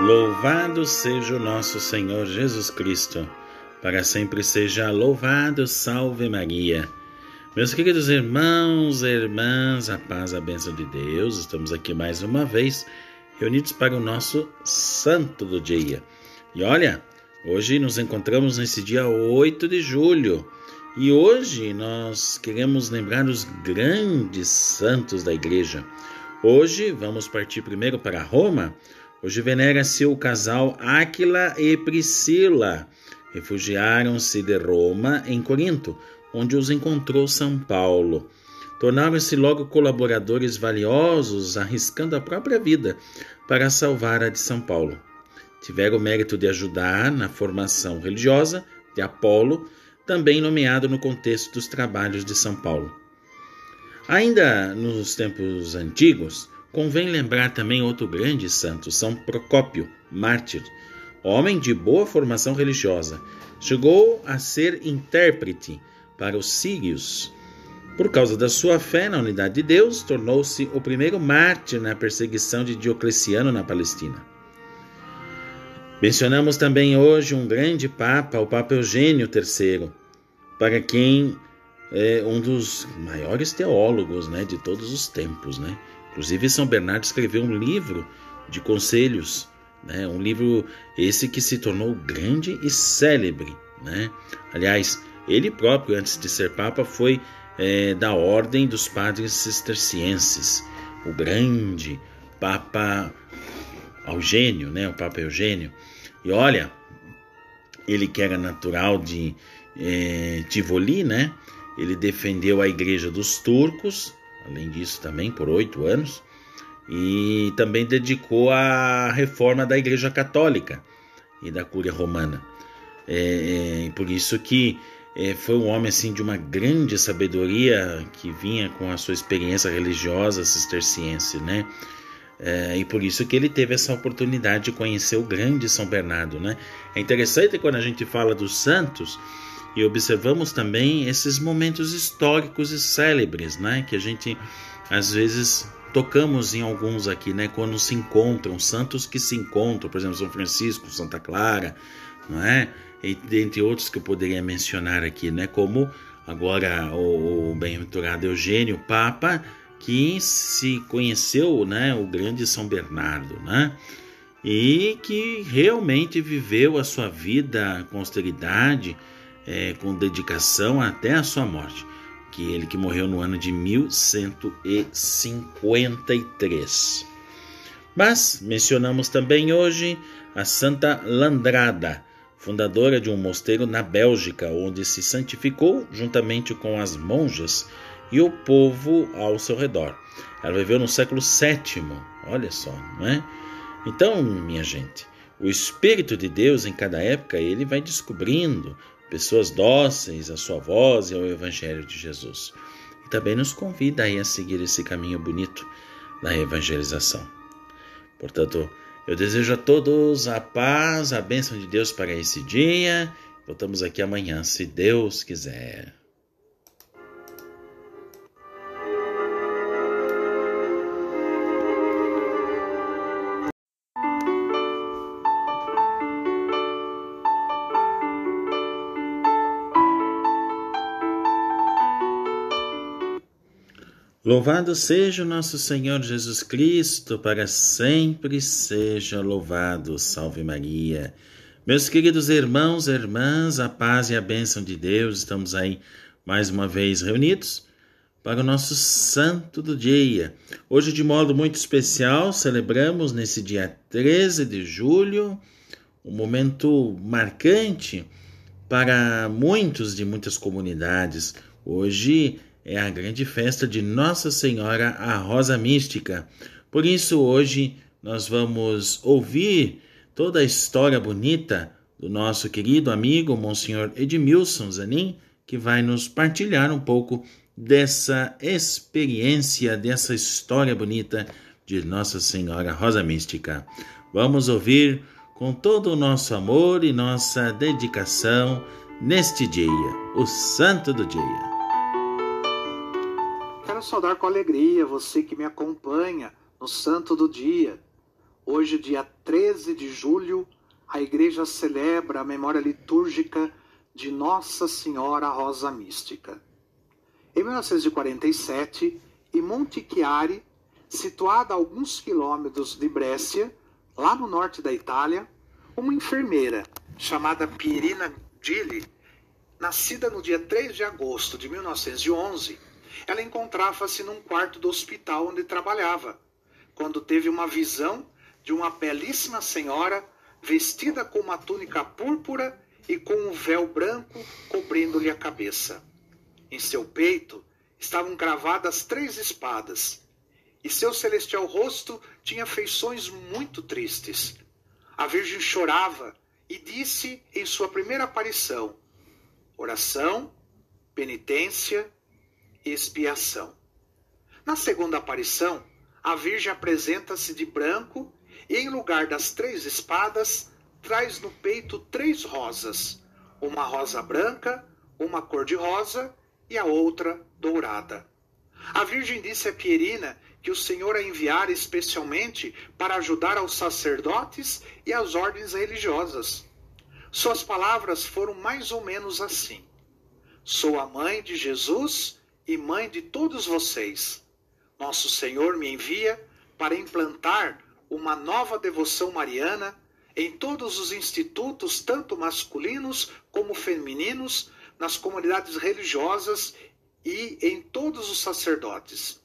Louvado seja o nosso Senhor Jesus Cristo, para sempre seja louvado, salve Maria. Meus queridos irmãos e irmãs, a paz, a bênção de Deus, estamos aqui mais uma vez reunidos para o nosso santo do dia. E olha, hoje nos encontramos nesse dia 8 de julho e hoje nós queremos lembrar os grandes santos da igreja. Hoje vamos partir primeiro para Roma Hoje venera-se o casal Áquila e Priscila. Refugiaram-se de Roma em Corinto, onde os encontrou São Paulo. Tornaram-se logo colaboradores valiosos, arriscando a própria vida para salvar a de São Paulo. Tiveram o mérito de ajudar na formação religiosa de Apolo, também nomeado no contexto dos trabalhos de São Paulo. Ainda nos tempos antigos, Convém lembrar também outro grande santo, São Procópio, mártir, homem de boa formação religiosa. Chegou a ser intérprete para os sírios. Por causa da sua fé na unidade de Deus, tornou-se o primeiro mártir na perseguição de Diocleciano na Palestina. Mencionamos também hoje um grande papa, o Papa Eugênio III, para quem é um dos maiores teólogos né, de todos os tempos. Né? Inclusive, São Bernardo escreveu um livro de conselhos, né? um livro esse que se tornou grande e célebre. Né? Aliás, ele próprio, antes de ser Papa, foi é, da Ordem dos Padres Cistercienses, o grande Papa Eugênio, né? o Papa Eugênio. E olha, ele que era natural de é, Tivoli, né? ele defendeu a igreja dos turcos além disso também por oito anos, e também dedicou à reforma da Igreja Católica e da Cúria Romana. É, é, por isso que é, foi um homem assim de uma grande sabedoria que vinha com a sua experiência religiosa cisterciense, né? É, e por isso que ele teve essa oportunidade de conhecer o grande São Bernardo, né? É interessante quando a gente fala dos santos e observamos também esses momentos históricos e célebres, né, que a gente às vezes tocamos em alguns aqui, né, quando se encontram santos que se encontram, por exemplo, São Francisco, Santa Clara, não é? E dentre outros que eu poderia mencionar aqui, né, como agora o, o bem-aventurado Eugênio, Papa, que se conheceu, né, o grande São Bernardo, né? E que realmente viveu a sua vida com austeridade, é, com dedicação até a sua morte, que ele que morreu no ano de 1153. Mas mencionamos também hoje a Santa Landrada, fundadora de um mosteiro na Bélgica, onde se santificou juntamente com as monjas e o povo ao seu redor. Ela viveu no século VII, olha só, não é? Então, minha gente, o Espírito de Deus em cada época ele vai descobrindo pessoas dóceis à sua voz e ao Evangelho de Jesus. E também nos convida aí a seguir esse caminho bonito da evangelização. Portanto, eu desejo a todos a paz, a bênção de Deus para esse dia. Voltamos aqui amanhã, se Deus quiser. Louvado seja o nosso Senhor Jesus Cristo, para sempre seja louvado. Salve Maria. Meus queridos irmãos e irmãs, a paz e a bênção de Deus, estamos aí mais uma vez reunidos para o nosso santo do dia. Hoje, de modo muito especial, celebramos nesse dia 13 de julho um momento marcante para muitos de muitas comunidades. Hoje é a grande festa de Nossa Senhora, a Rosa Mística. Por isso, hoje nós vamos ouvir toda a história bonita do nosso querido amigo Monsenhor Edmilson Zanin, que vai nos partilhar um pouco dessa experiência, dessa história bonita de Nossa Senhora Rosa Mística. Vamos ouvir com todo o nosso amor e nossa dedicação neste dia, o Santo do Dia saudar com alegria você que me acompanha no Santo do Dia. Hoje, dia 13 de julho, a igreja celebra a memória litúrgica de Nossa Senhora Rosa Mística. Em 1947, em Monte Chiari, situada a alguns quilômetros de Brescia, lá no norte da Itália, uma enfermeira chamada Pierina Gilli, nascida no dia 3 de agosto de 1911, ela encontrava-se num quarto do hospital onde trabalhava, quando teve uma visão de uma belíssima senhora vestida com uma túnica púrpura e com um véu branco cobrindo-lhe a cabeça. Em seu peito estavam cravadas três espadas, e seu celestial rosto tinha feições muito tristes. A Virgem chorava e disse em sua primeira aparição: oração, penitência expiação. Na segunda aparição, a Virgem apresenta-se de branco e, em lugar das três espadas, traz no peito três rosas: uma rosa branca, uma cor-de-rosa e a outra dourada. A Virgem disse a Pierina que o Senhor a enviara especialmente para ajudar aos sacerdotes e às ordens religiosas. Suas palavras foram mais ou menos assim: Sou a mãe de Jesus e mãe de todos vocês. Nosso Senhor me envia para implantar uma nova devoção mariana em todos os institutos, tanto masculinos como femininos, nas comunidades religiosas e em todos os sacerdotes.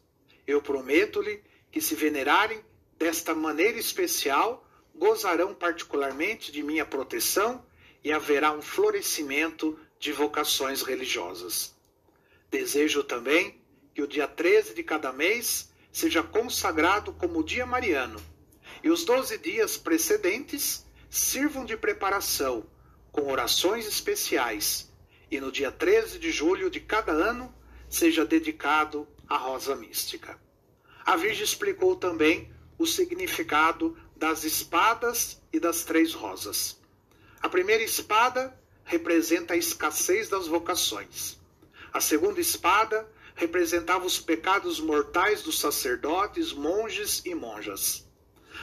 Eu prometo-lhe que, se venerarem desta maneira especial, gozarão particularmente de minha proteção e haverá um florescimento de vocações religiosas. Desejo também que o dia 13 de cada mês seja consagrado como dia mariano e os doze dias precedentes sirvam de preparação, com orações especiais, e no dia 13 de julho de cada ano seja dedicado à rosa mística. A Virgem explicou também o significado das espadas e das três rosas. A primeira espada representa a escassez das vocações. A segunda espada representava os pecados mortais dos sacerdotes, monges e monjas.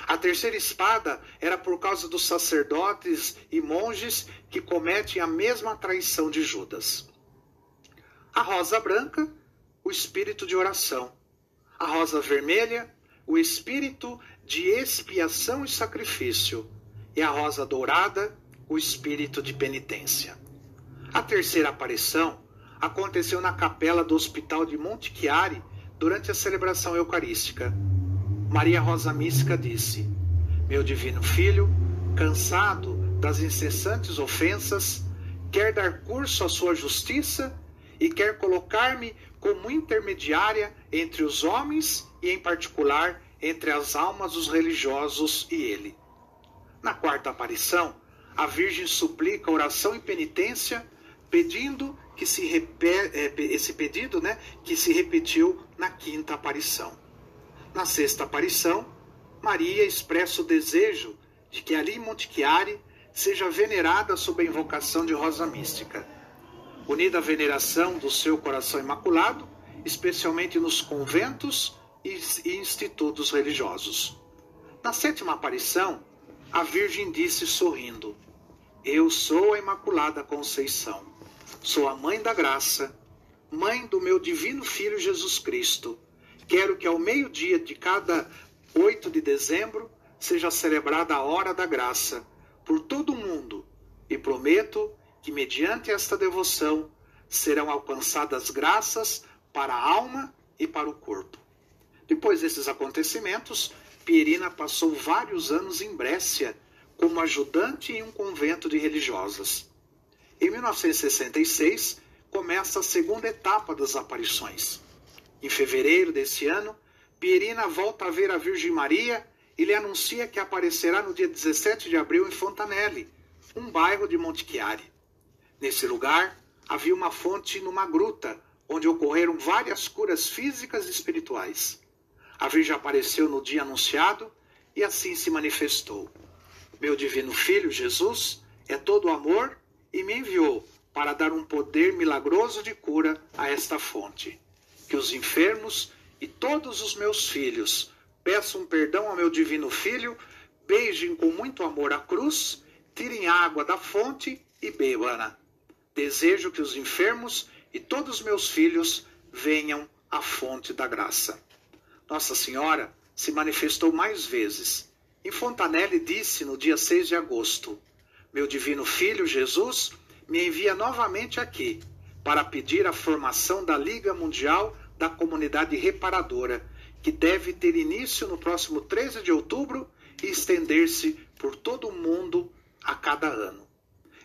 A terceira espada era por causa dos sacerdotes e monges que cometem a mesma traição de Judas. A rosa branca, o espírito de oração. A rosa vermelha, o espírito de expiação e sacrifício. E a rosa dourada, o espírito de penitência. A terceira aparição aconteceu na capela do Hospital de Monte Chiari durante a celebração eucarística. Maria Rosa Mística disse: Meu divino filho, cansado das incessantes ofensas, quer dar curso à sua justiça e quer colocar-me como intermediária entre os homens e, em particular, entre as almas dos religiosos e ele. Na quarta aparição, a Virgem suplica oração e penitência, pedindo que se repete, é, esse pedido, né, que se repetiu na quinta aparição. Na sexta aparição, Maria expressa o desejo de que ali em Monte Chiari seja venerada sob a invocação de Rosa Mística. Unida à veneração do seu coração imaculado, especialmente nos conventos e institutos religiosos. Na sétima aparição, a Virgem disse sorrindo: Eu sou a Imaculada Conceição, sou a Mãe da Graça, Mãe do meu Divino Filho Jesus Cristo Quero que ao meio-dia de cada 8 de dezembro seja celebrada a Hora da Graça por todo o mundo e prometo que, mediante esta devoção, serão alcançadas graças para a alma e para o corpo. Depois desses acontecimentos, Pierina passou vários anos em Brécia como ajudante em um convento de religiosas. Em 1966, começa a segunda etapa das aparições. Em fevereiro desse ano, Pierina volta a ver a Virgem Maria e lhe anuncia que aparecerá no dia 17 de abril em Fontanelle, um bairro de Monte Chiari. Nesse lugar, havia uma fonte numa gruta, onde ocorreram várias curas físicas e espirituais. A Virgem apareceu no dia anunciado e assim se manifestou. Meu divino Filho, Jesus, é todo amor e me enviou para dar um poder milagroso de cura a esta fonte que os enfermos e todos os meus filhos peçam perdão ao meu divino Filho beijem com muito amor a cruz, tirem água da fonte e bebam-na. Desejo que os enfermos e todos meus filhos venham à fonte da graça. Nossa Senhora se manifestou mais vezes. Em Fontanelle disse no dia 6 de agosto: Meu divino filho Jesus me envia novamente aqui para pedir a formação da Liga Mundial da Comunidade Reparadora, que deve ter início no próximo 13 de outubro e estender-se por todo o mundo a cada ano.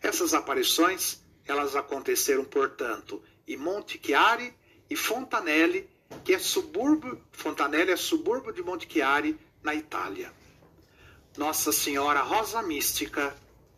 Essas aparições, elas aconteceram, portanto, em Monte Chiari e Fontanelle, que é subúrbio, Fontanelle é subúrbio de Monte Chiari, na Itália. Nossa Senhora Rosa Mística,